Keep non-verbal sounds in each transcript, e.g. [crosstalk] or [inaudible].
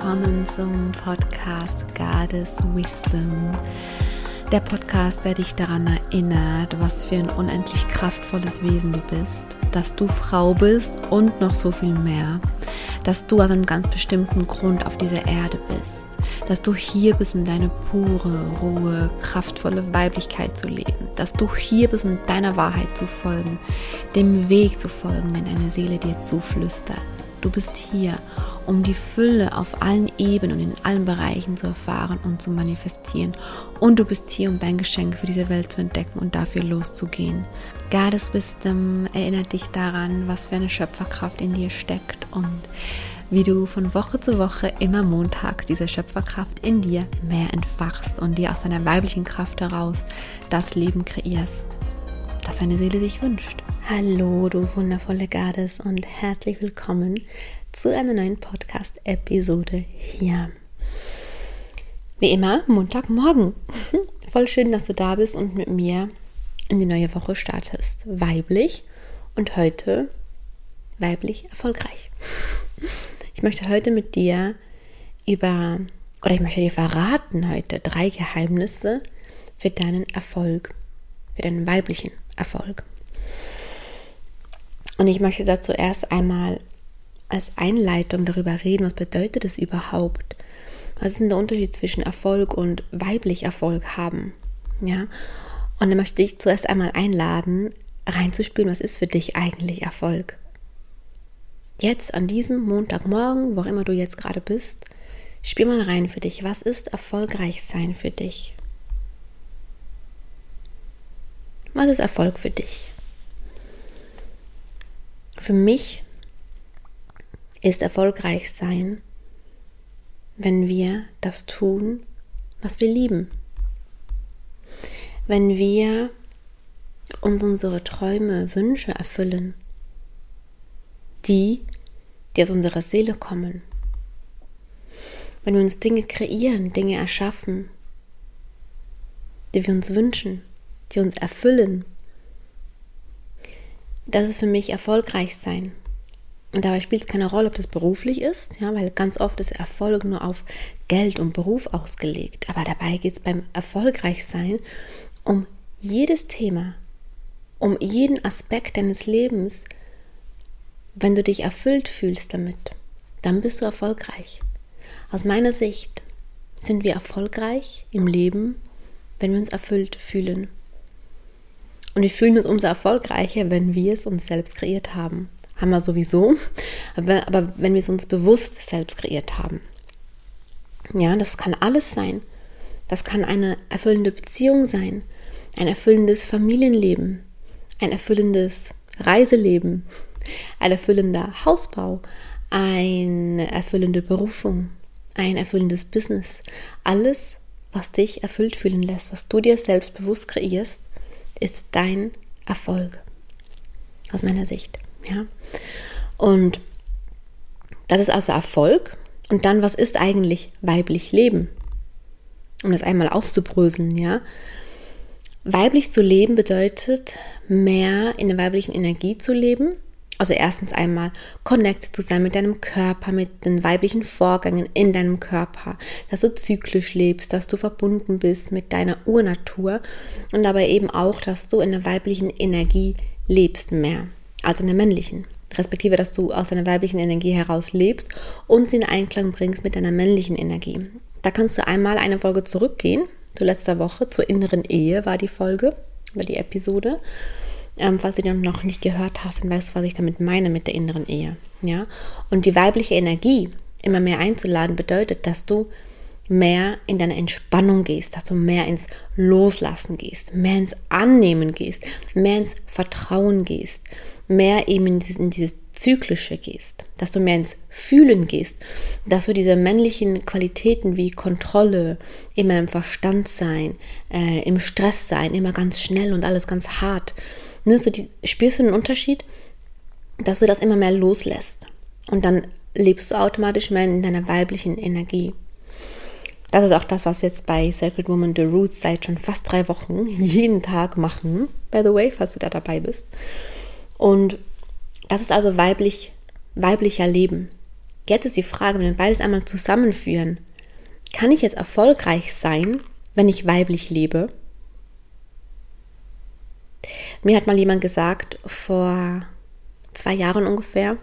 willkommen zum Podcast Goddess Wisdom. Der Podcast, der dich daran erinnert, was für ein unendlich kraftvolles Wesen du bist, dass du Frau bist und noch so viel mehr, dass du aus einem ganz bestimmten Grund auf dieser Erde bist, dass du hier bist, um deine pure, rohe, kraftvolle Weiblichkeit zu leben, dass du hier bist, um deiner Wahrheit zu folgen, dem Weg zu folgen, den deine Seele dir zuflüstert. Du bist hier, um die Fülle auf allen Ebenen und in allen Bereichen zu erfahren und zu manifestieren. Und du bist hier, um dein Geschenk für diese Welt zu entdecken und dafür loszugehen. Goddess Wisdom erinnert dich daran, was für eine Schöpferkraft in dir steckt und wie du von Woche zu Woche immer montags diese Schöpferkraft in dir mehr entfachst und dir aus deiner weiblichen Kraft heraus das Leben kreierst, das deine Seele sich wünscht. Hallo, du wundervolle Goddess und herzlich willkommen zu einer neuen Podcast-Episode hier. Wie immer, Montagmorgen. [laughs] Voll schön, dass du da bist und mit mir in die neue Woche startest. Weiblich und heute weiblich erfolgreich. [laughs] Ich möchte heute mit dir über, oder ich möchte dir verraten heute drei Geheimnisse für deinen Erfolg, für deinen weiblichen Erfolg. Und ich möchte dazu erst einmal als Einleitung darüber reden, was bedeutet es überhaupt? Was ist denn der Unterschied zwischen Erfolg und weiblich Erfolg haben? Ja? Und dann möchte ich zuerst einmal einladen, reinzuspüren, was ist für dich eigentlich Erfolg? Jetzt an diesem Montagmorgen, wo auch immer du jetzt gerade bist, spiel mal rein für dich. Was ist erfolgreich sein für dich? Was ist Erfolg für dich? Für mich ist erfolgreich sein, wenn wir das tun, was wir lieben. Wenn wir uns unsere Träume, Wünsche erfüllen, die, die aus unserer Seele kommen. Wenn wir uns Dinge kreieren, Dinge erschaffen, die wir uns wünschen, die uns erfüllen, das ist für mich erfolgreich sein. Und dabei spielt es keine Rolle, ob das beruflich ist, ja, weil ganz oft ist Erfolg nur auf Geld und Beruf ausgelegt. Aber dabei geht es beim Erfolgreichsein um jedes Thema, um jeden Aspekt deines Lebens. Wenn du dich erfüllt fühlst damit, dann bist du erfolgreich. Aus meiner Sicht sind wir erfolgreich im Leben, wenn wir uns erfüllt fühlen. Und wir fühlen uns umso erfolgreicher, wenn wir es uns selbst kreiert haben. Haben wir sowieso, aber, aber wenn wir es uns bewusst selbst kreiert haben. Ja, das kann alles sein. Das kann eine erfüllende Beziehung sein, ein erfüllendes Familienleben, ein erfüllendes Reiseleben, ein erfüllender Hausbau, eine erfüllende Berufung, ein erfüllendes Business. Alles, was dich erfüllt fühlen lässt, was du dir selbst bewusst kreierst, ist dein Erfolg. Aus meiner Sicht. Ja. Und das ist also Erfolg. Und dann, was ist eigentlich weiblich Leben? Um das einmal aufzubröseln, ja. Weiblich zu leben bedeutet, mehr in der weiblichen Energie zu leben, also erstens einmal connected zu sein mit deinem Körper, mit den weiblichen Vorgängen in deinem Körper, dass du zyklisch lebst, dass du verbunden bist mit deiner Urnatur und dabei eben auch, dass du in der weiblichen Energie lebst mehr als in der männlichen. Respektive, dass du aus deiner weiblichen Energie heraus lebst und sie in Einklang bringst mit deiner männlichen Energie. Da kannst du einmal eine Folge zurückgehen, zu letzter Woche, zur inneren Ehe war die Folge oder die Episode. Ähm, falls du noch nicht gehört hast, dann weißt du, was ich damit meine mit der inneren Ehe. Ja? Und die weibliche Energie immer mehr einzuladen, bedeutet, dass du mehr in deine Entspannung gehst, dass du mehr ins Loslassen gehst, mehr ins Annehmen gehst, mehr ins Vertrauen gehst, mehr eben in dieses, in dieses Zyklische gehst, dass du mehr ins Fühlen gehst, dass du diese männlichen Qualitäten wie Kontrolle, immer im Verstand sein, äh, im Stress sein, immer ganz schnell und alles ganz hart, ne, so die, spürst du den Unterschied, dass du das immer mehr loslässt. Und dann lebst du automatisch mehr in deiner weiblichen Energie. Das ist auch das, was wir jetzt bei Sacred Woman The Roots seit schon fast drei Wochen [laughs] jeden Tag machen. By the way, falls du da dabei bist. Und das ist also weiblich, weiblicher Leben. Jetzt ist die Frage, wenn wir beides einmal zusammenführen, kann ich jetzt erfolgreich sein, wenn ich weiblich lebe? Mir hat mal jemand gesagt, vor zwei Jahren ungefähr,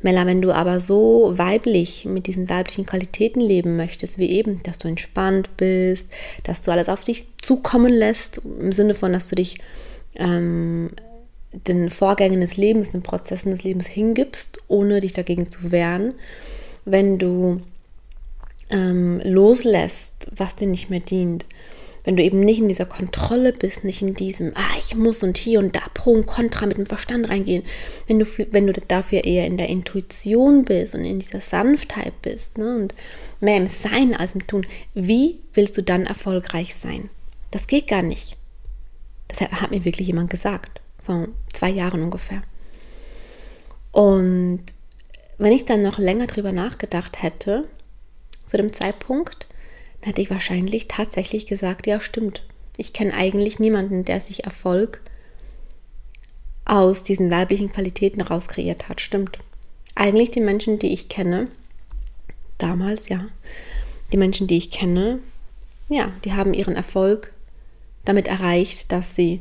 Mella, wenn du aber so weiblich mit diesen weiblichen Qualitäten leben möchtest, wie eben, dass du entspannt bist, dass du alles auf dich zukommen lässt, im Sinne von, dass du dich ähm, den Vorgängen des Lebens, den Prozessen des Lebens hingibst, ohne dich dagegen zu wehren, wenn du ähm, loslässt, was dir nicht mehr dient, wenn du eben nicht in dieser Kontrolle bist, nicht in diesem, ah, ich muss und hier und da pro und contra mit dem Verstand reingehen, wenn du, wenn du dafür eher in der Intuition bist und in dieser Sanftheit bist ne, und mehr im Sein als im Tun, wie willst du dann erfolgreich sein? Das geht gar nicht. Das hat mir wirklich jemand gesagt, vor zwei Jahren ungefähr. Und wenn ich dann noch länger drüber nachgedacht hätte, zu dem Zeitpunkt, dann hätte ich wahrscheinlich tatsächlich gesagt, ja stimmt. Ich kenne eigentlich niemanden, der sich Erfolg aus diesen weiblichen Qualitäten rauskreiert hat. Stimmt. Eigentlich die Menschen, die ich kenne, damals ja, die Menschen, die ich kenne, ja, die haben ihren Erfolg damit erreicht, dass sie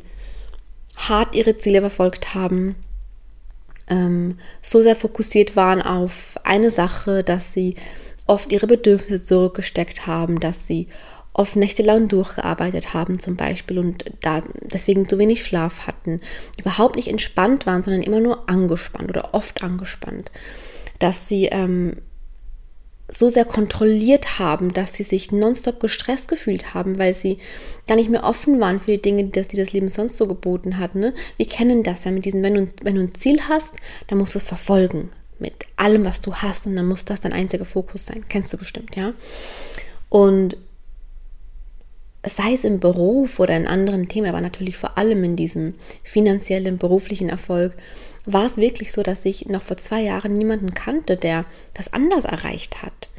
hart ihre Ziele verfolgt haben, ähm, so sehr fokussiert waren auf eine Sache, dass sie oft ihre Bedürfnisse zurückgesteckt haben, dass sie oft nächtelang durchgearbeitet haben zum Beispiel und da deswegen zu wenig Schlaf hatten, überhaupt nicht entspannt waren, sondern immer nur angespannt oder oft angespannt, dass sie ähm, so sehr kontrolliert haben, dass sie sich nonstop gestresst gefühlt haben, weil sie gar nicht mehr offen waren für die Dinge, die das, die das Leben sonst so geboten hat. Ne? Wir kennen das ja mit diesem, wenn du, wenn du ein Ziel hast, dann musst du es verfolgen mit allem, was du hast und dann muss das dein einziger Fokus sein. Kennst du bestimmt, ja? Und sei es im Beruf oder in anderen Themen, aber natürlich vor allem in diesem finanziellen, beruflichen Erfolg, war es wirklich so, dass ich noch vor zwei Jahren niemanden kannte, der das anders erreicht hat,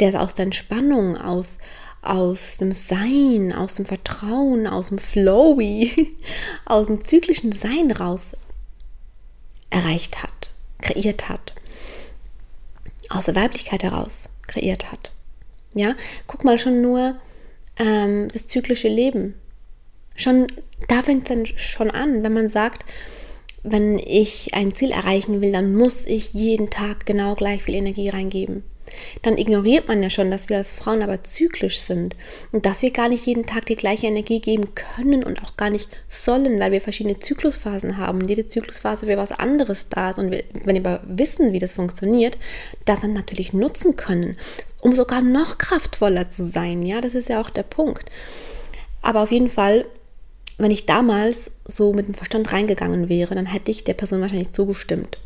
der aus der Entspannung, aus, aus dem Sein, aus dem Vertrauen, aus dem Flowy, [laughs] aus dem zyklischen Sein raus erreicht hat, kreiert hat aus der Weiblichkeit heraus kreiert hat. Ja, guck mal schon nur ähm, das zyklische Leben. Schon da fängt es dann schon an, wenn man sagt, wenn ich ein Ziel erreichen will, dann muss ich jeden Tag genau gleich viel Energie reingeben dann ignoriert man ja schon, dass wir als Frauen aber zyklisch sind und dass wir gar nicht jeden Tag die gleiche Energie geben können und auch gar nicht sollen, weil wir verschiedene Zyklusphasen haben und jede Zyklusphase für was anderes da ist und wir, wenn wir aber wissen, wie das funktioniert, das dann natürlich nutzen können, um sogar noch kraftvoller zu sein. Ja, das ist ja auch der Punkt. Aber auf jeden Fall wenn ich damals so mit dem Verstand reingegangen wäre, dann hätte ich der Person wahrscheinlich zugestimmt.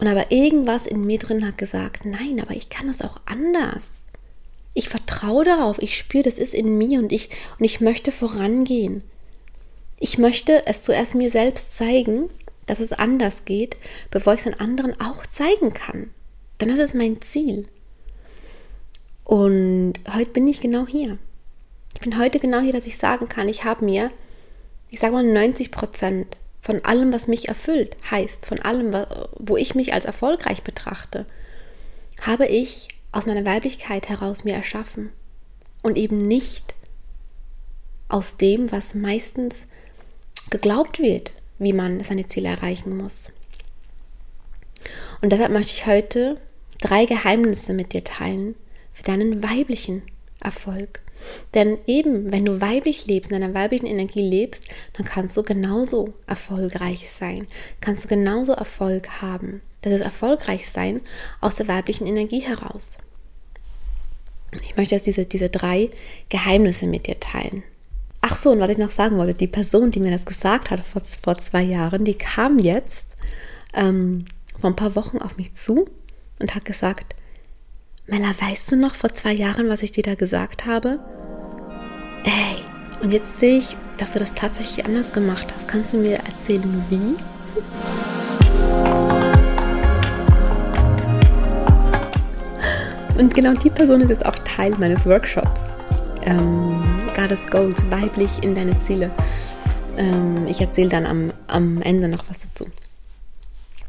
Und aber irgendwas in mir drin hat gesagt, nein, aber ich kann das auch anders. Ich vertraue darauf, ich spüre, das ist in mir und ich, und ich möchte vorangehen. Ich möchte es zuerst mir selbst zeigen, dass es anders geht, bevor ich es den anderen auch zeigen kann. Denn das ist mein Ziel. Und heute bin ich genau hier. Ich bin heute genau hier, dass ich sagen kann, ich habe mir, ich sage mal 90 Prozent von allem, was mich erfüllt, heißt, von allem, wo ich mich als erfolgreich betrachte, habe ich aus meiner Weiblichkeit heraus mir erschaffen und eben nicht aus dem, was meistens geglaubt wird, wie man seine Ziele erreichen muss. Und deshalb möchte ich heute drei Geheimnisse mit dir teilen für deinen weiblichen Erfolg. Denn eben, wenn du weiblich lebst, in deiner weiblichen Energie lebst, dann kannst du genauso erfolgreich sein. Kannst du genauso Erfolg haben. Das ist erfolgreich sein aus der weiblichen Energie heraus. Ich möchte jetzt diese, diese drei Geheimnisse mit dir teilen. Ach so, und was ich noch sagen wollte, die Person, die mir das gesagt hat vor, vor zwei Jahren, die kam jetzt ähm, vor ein paar Wochen auf mich zu und hat gesagt, Mella, weißt du noch vor zwei Jahren, was ich dir da gesagt habe? Ey, und jetzt sehe ich, dass du das tatsächlich anders gemacht hast. Kannst du mir erzählen, wie? Und genau die Person ist jetzt auch Teil meines Workshops. Ähm, Goddess Goals, weiblich in deine Ziele. Ähm, ich erzähle dann am, am Ende noch was dazu.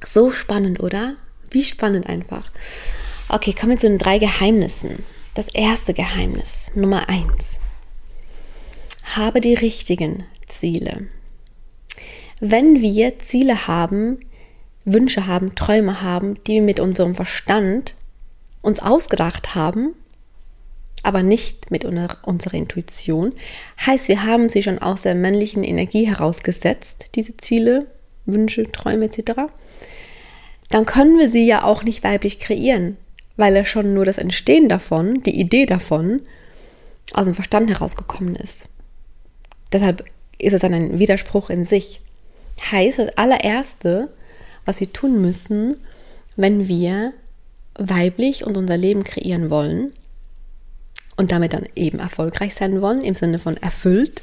So spannend, oder? Wie spannend einfach. Okay, kommen wir zu den drei Geheimnissen. Das erste Geheimnis, Nummer eins. Habe die richtigen Ziele. Wenn wir Ziele haben, Wünsche haben, Träume haben, die wir mit unserem Verstand uns ausgedacht haben, aber nicht mit unserer Intuition, heißt, wir haben sie schon aus der männlichen Energie herausgesetzt, diese Ziele, Wünsche, Träume etc., dann können wir sie ja auch nicht weiblich kreieren, weil ja schon nur das Entstehen davon, die Idee davon, aus dem Verstand herausgekommen ist. Deshalb ist es dann ein Widerspruch in sich. Heißt, das allererste, was wir tun müssen, wenn wir weiblich und unser Leben kreieren wollen und damit dann eben erfolgreich sein wollen, im Sinne von erfüllt,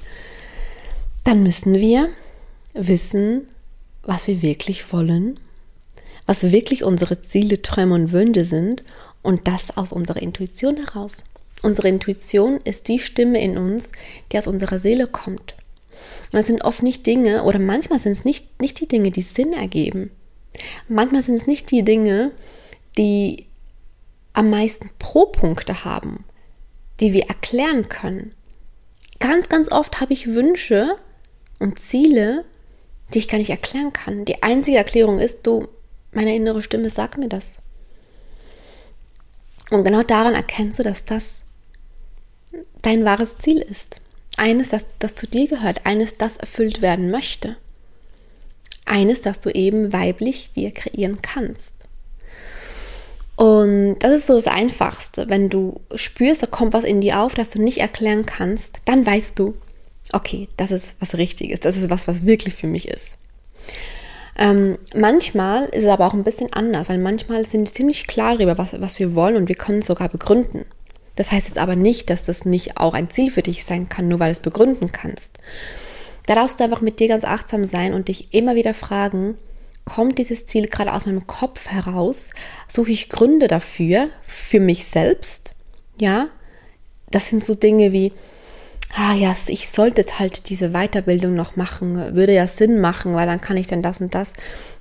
dann müssen wir wissen, was wir wirklich wollen, was wirklich unsere Ziele, Träume und Wünsche sind und das aus unserer Intuition heraus. Unsere Intuition ist die Stimme in uns, die aus unserer Seele kommt. Und es sind oft nicht Dinge, oder manchmal sind es nicht, nicht die Dinge, die Sinn ergeben. Manchmal sind es nicht die Dinge, die am meisten Pro-Punkte haben, die wir erklären können. Ganz, ganz oft habe ich Wünsche und Ziele, die ich gar nicht erklären kann. Die einzige Erklärung ist, du, meine innere Stimme sagt mir das. Und genau daran erkennst du, dass das dein wahres Ziel ist. Eines, das, das zu dir gehört, eines, das erfüllt werden möchte. Eines, das du eben weiblich dir kreieren kannst. Und das ist so das Einfachste. Wenn du spürst, da kommt was in dir auf, das du nicht erklären kannst, dann weißt du, okay, das ist was Richtiges, das ist was, was wirklich für mich ist. Ähm, manchmal ist es aber auch ein bisschen anders, weil manchmal sind wir ziemlich klar darüber, was, was wir wollen und wir können es sogar begründen. Das heißt jetzt aber nicht, dass das nicht auch ein Ziel für dich sein kann, nur weil du es begründen kannst. Da darfst du einfach mit dir ganz achtsam sein und dich immer wieder fragen, kommt dieses Ziel gerade aus meinem Kopf heraus? Suche ich Gründe dafür, für mich selbst? Ja, das sind so Dinge wie, ah ja, ich sollte jetzt halt diese Weiterbildung noch machen, würde ja Sinn machen, weil dann kann ich dann das und das,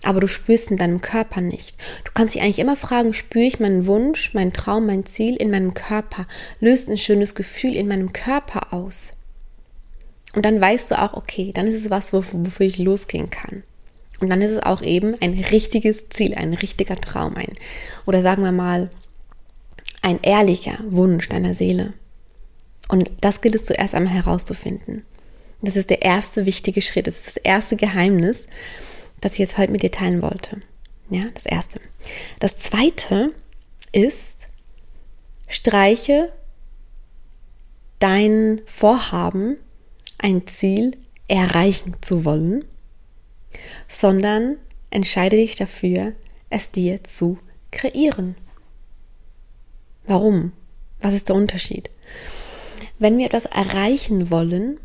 aber du spürst in deinem Körper nicht. Du kannst dich eigentlich immer fragen, spüre ich meinen Wunsch, meinen Traum, mein Ziel in meinem Körper? Löst ein schönes Gefühl in meinem Körper aus? Und dann weißt du auch, okay, dann ist es was, wofür ich losgehen kann. Und dann ist es auch eben ein richtiges Ziel, ein richtiger Traum, ein, oder sagen wir mal, ein ehrlicher Wunsch deiner Seele. Und das gilt es zuerst einmal herauszufinden. Das ist der erste wichtige Schritt. Das ist das erste Geheimnis, das ich jetzt heute mit dir teilen wollte. Ja, das erste. Das zweite ist, streiche dein Vorhaben, ein Ziel erreichen zu wollen sondern entscheide dich dafür, es dir zu kreieren. Warum? Was ist der Unterschied? Wenn wir etwas erreichen wollen,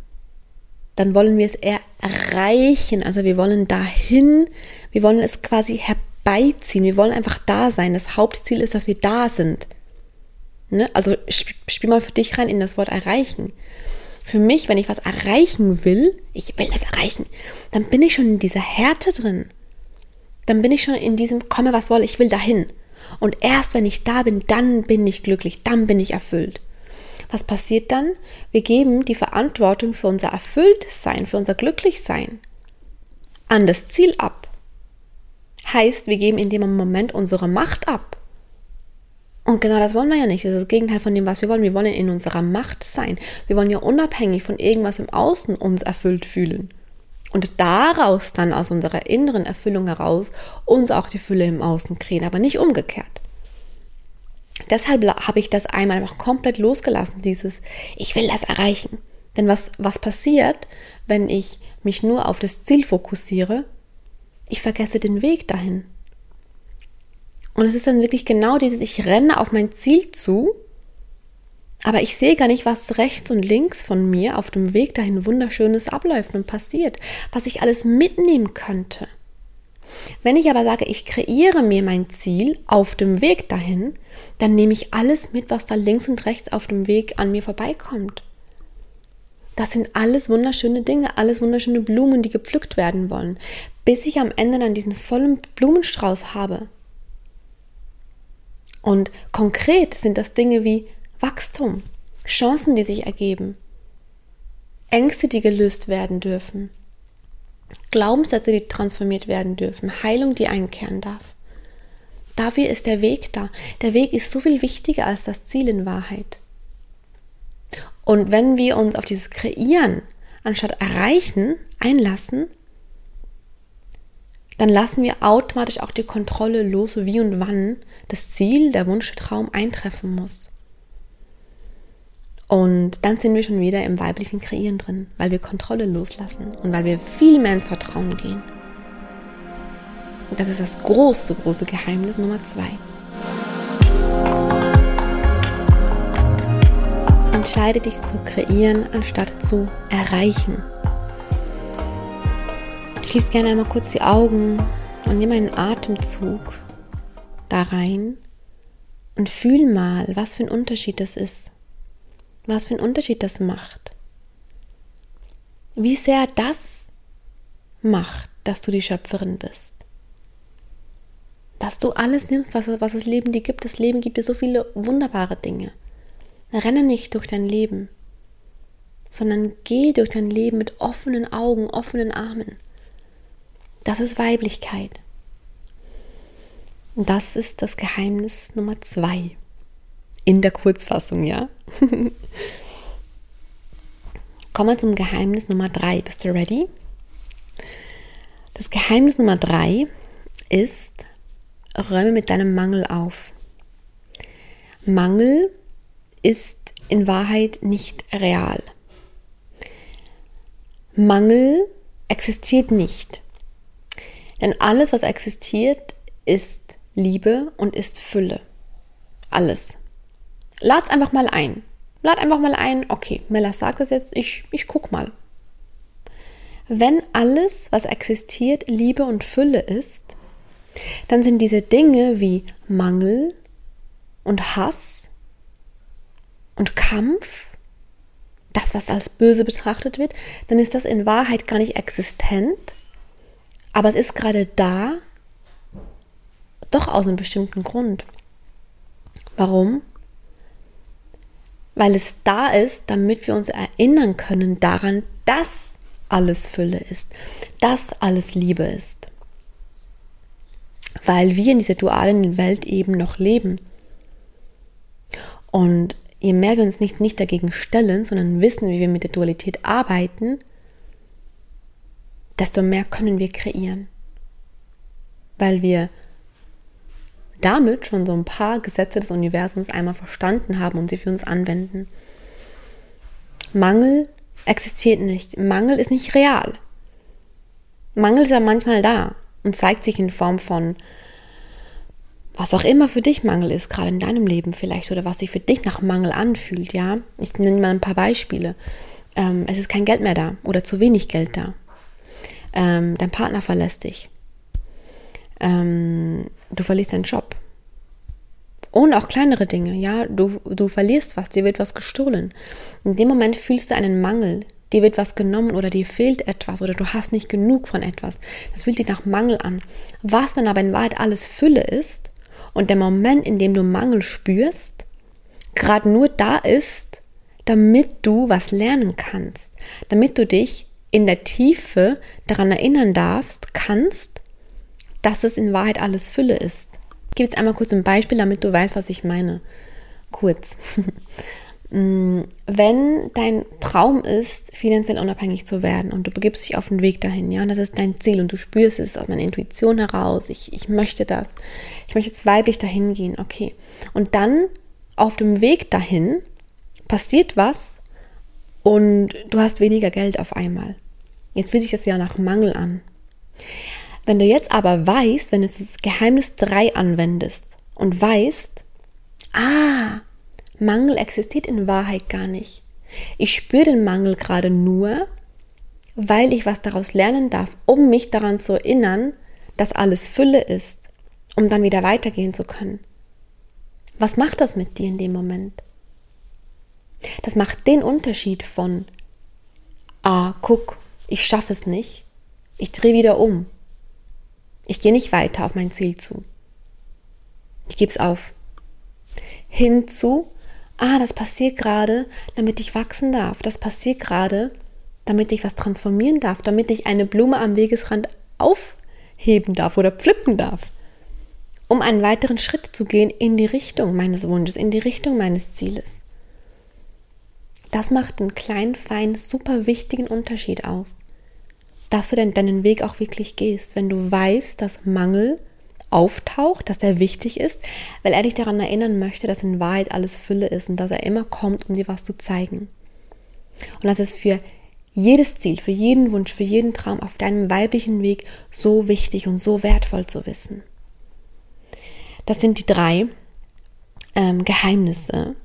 dann wollen wir es eher erreichen. Also wir wollen dahin, wir wollen es quasi herbeiziehen. Wir wollen einfach da sein. Das Hauptziel ist, dass wir da sind. Ne? Also spiel mal für dich rein in das Wort erreichen für mich, wenn ich was erreichen will, ich will es erreichen, dann bin ich schon in dieser Härte drin. Dann bin ich schon in diesem, komme was wolle, ich will dahin. Und erst wenn ich da bin, dann bin ich glücklich, dann bin ich erfüllt. Was passiert dann? Wir geben die Verantwortung für unser Erfülltsein, für unser Glücklichsein an das Ziel ab. Heißt, wir geben in dem Moment unsere Macht ab. Und genau das wollen wir ja nicht. Das ist das Gegenteil von dem, was wir wollen. Wir wollen in unserer Macht sein. Wir wollen ja unabhängig von irgendwas im Außen uns erfüllt fühlen. Und daraus dann aus unserer inneren Erfüllung heraus uns auch die Fülle im Außen kreieren, aber nicht umgekehrt. Deshalb habe ich das einmal einfach komplett losgelassen, dieses, ich will das erreichen. Denn was, was passiert, wenn ich mich nur auf das Ziel fokussiere? Ich vergesse den Weg dahin. Und es ist dann wirklich genau dieses, ich renne auf mein Ziel zu, aber ich sehe gar nicht, was rechts und links von mir auf dem Weg dahin wunderschönes abläuft und passiert, was ich alles mitnehmen könnte. Wenn ich aber sage, ich kreiere mir mein Ziel auf dem Weg dahin, dann nehme ich alles mit, was da links und rechts auf dem Weg an mir vorbeikommt. Das sind alles wunderschöne Dinge, alles wunderschöne Blumen, die gepflückt werden wollen, bis ich am Ende dann diesen vollen Blumenstrauß habe. Und konkret sind das Dinge wie Wachstum, Chancen, die sich ergeben, Ängste, die gelöst werden dürfen, Glaubenssätze, die transformiert werden dürfen, Heilung, die einkehren darf. Dafür ist der Weg da. Der Weg ist so viel wichtiger als das Ziel in Wahrheit. Und wenn wir uns auf dieses Kreieren anstatt erreichen einlassen, dann lassen wir automatisch auch die Kontrolle los, wie und wann das Ziel, der Wunsch, der Traum eintreffen muss. Und dann sind wir schon wieder im weiblichen Kreieren drin, weil wir Kontrolle loslassen und weil wir viel mehr ins Vertrauen gehen. Und das ist das große, große Geheimnis Nummer zwei. Entscheide dich zu kreieren, anstatt zu erreichen. Schließ gerne einmal kurz die Augen und nimm einen Atemzug da rein und fühl mal, was für ein Unterschied das ist. Was für ein Unterschied das macht. Wie sehr das macht, dass du die Schöpferin bist. Dass du alles nimmst, was, was das Leben dir gibt. Das Leben gibt dir so viele wunderbare Dinge. Renne nicht durch dein Leben, sondern geh durch dein Leben mit offenen Augen, offenen Armen. Das ist Weiblichkeit. Und das ist das Geheimnis Nummer zwei. In der Kurzfassung, ja. [laughs] Kommen wir zum Geheimnis Nummer drei. Bist du ready? Das Geheimnis Nummer drei ist, räume mit deinem Mangel auf. Mangel ist in Wahrheit nicht real. Mangel existiert nicht. Denn alles, was existiert, ist Liebe und ist Fülle. Alles. Lad's einfach mal ein. Lad einfach mal ein, okay, Mella sagt das jetzt, ich, ich guck mal. Wenn alles, was existiert, Liebe und Fülle ist, dann sind diese Dinge wie Mangel und Hass und Kampf, das, was als böse betrachtet wird, dann ist das in Wahrheit gar nicht existent, aber es ist gerade da, doch aus einem bestimmten Grund. Warum? Weil es da ist, damit wir uns erinnern können daran, dass alles Fülle ist, dass alles Liebe ist. Weil wir in dieser dualen Welt eben noch leben. Und je mehr wir uns nicht, nicht dagegen stellen, sondern wissen, wie wir mit der Dualität arbeiten, desto mehr können wir kreieren. Weil wir damit schon so ein paar Gesetze des Universums einmal verstanden haben und sie für uns anwenden. Mangel existiert nicht. Mangel ist nicht real. Mangel ist ja manchmal da und zeigt sich in Form von was auch immer für dich Mangel ist, gerade in deinem Leben vielleicht, oder was sich für dich nach Mangel anfühlt, ja. Ich nenne mal ein paar Beispiele. Ähm, es ist kein Geld mehr da oder zu wenig Geld da ähm, dein Partner verlässt dich, ähm, du verlierst deinen Job. Und auch kleinere Dinge, ja, du, du verlierst was, dir wird was gestohlen. In dem Moment fühlst du einen Mangel, dir wird was genommen oder dir fehlt etwas oder du hast nicht genug von etwas. Das fühlt sich nach Mangel an. Was, wenn aber in Wahrheit alles Fülle ist und der Moment, in dem du Mangel spürst, gerade nur da ist, damit du was lernen kannst, damit du dich in der Tiefe daran erinnern darfst, kannst, dass es in Wahrheit alles Fülle ist. Ich gebe jetzt einmal kurz ein Beispiel, damit du weißt, was ich meine. Kurz. [laughs] Mm, wenn dein Traum ist, finanziell unabhängig zu werden und du begibst dich auf den Weg dahin, ja, und das ist dein Ziel und du spürst es aus meiner Intuition heraus, ich, ich möchte das, ich möchte jetzt weiblich dahin gehen, okay. Und dann auf dem Weg dahin passiert was und du hast weniger Geld auf einmal. Jetzt fühlt sich das ja nach Mangel an. Wenn du jetzt aber weißt, wenn du das Geheimnis 3 anwendest und weißt, ah, Mangel existiert in Wahrheit gar nicht. Ich spüre den Mangel gerade nur, weil ich was daraus lernen darf, um mich daran zu erinnern, dass alles Fülle ist, um dann wieder weitergehen zu können. Was macht das mit dir in dem Moment? Das macht den Unterschied von, ah, guck, ich schaffe es nicht, ich drehe wieder um. Ich gehe nicht weiter auf mein Ziel zu. Ich gebe es auf. hinzu, ah, das passiert gerade, damit ich wachsen darf. Das passiert gerade, damit ich was transformieren darf, damit ich eine Blume am Wegesrand aufheben darf oder pflücken darf, um einen weiteren Schritt zu gehen in die Richtung meines Wunsches, in die Richtung meines Zieles. Das macht einen kleinen, feinen, super wichtigen Unterschied aus, dass du deinen Weg auch wirklich gehst, wenn du weißt, dass Mangel auftaucht, dass er wichtig ist, weil er dich daran erinnern möchte, dass in Wahrheit alles Fülle ist und dass er immer kommt, um dir was zu zeigen. Und dass es für jedes Ziel, für jeden Wunsch, für jeden Traum auf deinem weiblichen Weg so wichtig und so wertvoll zu wissen. Das sind die drei ähm, Geheimnisse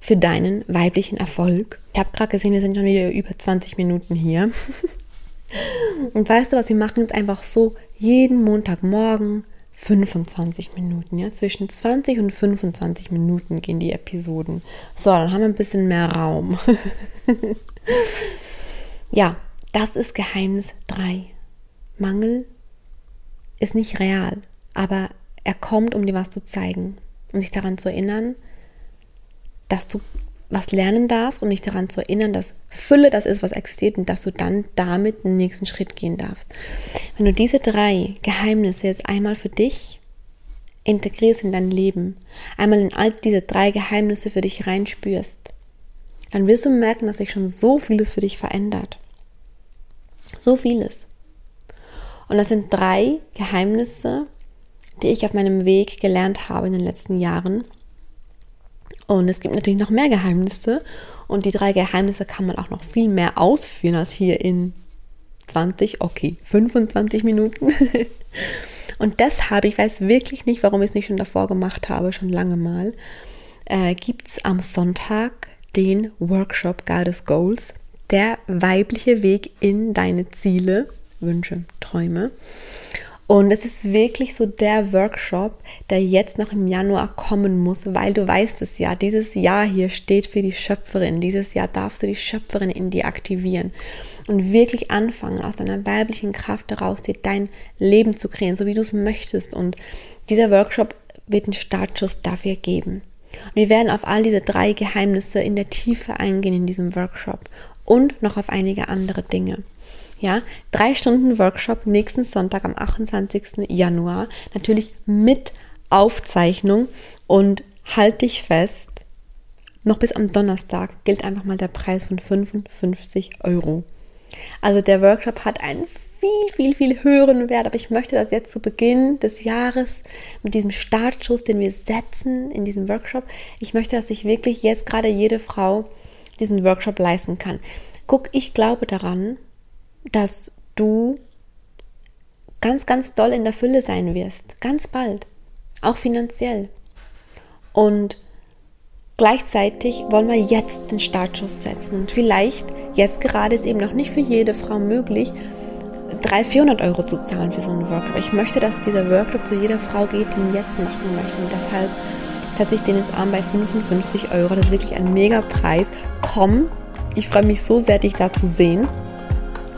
für deinen weiblichen Erfolg. Ich habe gerade gesehen, wir sind schon wieder über 20 Minuten hier. [laughs] und weißt du was, wir machen jetzt einfach so jeden Montagmorgen 25 Minuten, ja, zwischen 20 und 25 Minuten gehen die Episoden. So, dann haben wir ein bisschen mehr Raum. [laughs] ja, das ist Geheimnis 3. Mangel ist nicht real, aber er kommt, um dir was zu zeigen, um dich daran zu erinnern, dass du was lernen darfst, um dich daran zu erinnern, dass Fülle das ist, was existiert und dass du dann damit den nächsten Schritt gehen darfst. Wenn du diese drei Geheimnisse jetzt einmal für dich integrierst in dein Leben, einmal in all diese drei Geheimnisse für dich reinspürst, dann wirst du merken, dass sich schon so vieles für dich verändert. So vieles. Und das sind drei Geheimnisse, die ich auf meinem Weg gelernt habe in den letzten Jahren und es gibt natürlich noch mehr Geheimnisse. Und die drei Geheimnisse kann man auch noch viel mehr ausführen als hier in 20, okay, 25 Minuten. [laughs] Und deshalb, ich weiß wirklich nicht, warum ich es nicht schon davor gemacht habe, schon lange mal, äh, gibt es am Sonntag den Workshop Goddess Goals, der weibliche Weg in deine Ziele, Wünsche, Träume. Und es ist wirklich so der Workshop, der jetzt noch im Januar kommen muss, weil du weißt es ja, dieses Jahr hier steht für die Schöpferin. Dieses Jahr darfst du die Schöpferin in dir aktivieren und wirklich anfangen, aus deiner weiblichen Kraft heraus dir dein Leben zu kreieren, so wie du es möchtest. Und dieser Workshop wird einen Startschuss dafür geben. Und wir werden auf all diese drei Geheimnisse in der Tiefe eingehen in diesem Workshop und noch auf einige andere Dinge. Ja, drei Stunden Workshop nächsten Sonntag am 28. Januar. Natürlich mit Aufzeichnung und halt dich fest. Noch bis am Donnerstag gilt einfach mal der Preis von 55 Euro. Also der Workshop hat einen viel, viel, viel höheren Wert, aber ich möchte das jetzt zu Beginn des Jahres mit diesem Startschuss, den wir setzen in diesem Workshop, ich möchte, dass sich wirklich jetzt gerade jede Frau diesen Workshop leisten kann. Guck, ich glaube daran, dass du ganz, ganz doll in der Fülle sein wirst, ganz bald, auch finanziell. Und gleichzeitig wollen wir jetzt den Startschuss setzen. Und vielleicht, jetzt gerade ist eben noch nicht für jede Frau möglich, 300, 400 Euro zu zahlen für so einen Workshop. Ich möchte, dass dieser Workshop zu jeder Frau geht, die ihn jetzt machen möchte. Und deshalb setze ich den jetzt an bei 55 Euro. Das ist wirklich ein mega Preis. Komm, ich freue mich so sehr, dich da zu sehen.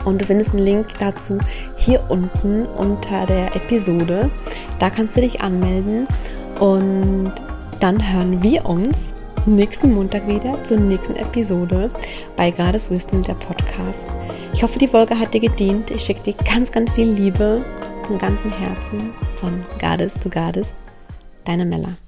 Und du findest einen Link dazu hier unten unter der Episode. Da kannst du dich anmelden und dann hören wir uns nächsten Montag wieder zur nächsten Episode bei Goddess Wisdom, der Podcast. Ich hoffe, die Folge hat dir gedient. Ich schicke dir ganz, ganz viel Liebe von ganzem Herzen von Goddess zu Goddess. Deine Mella.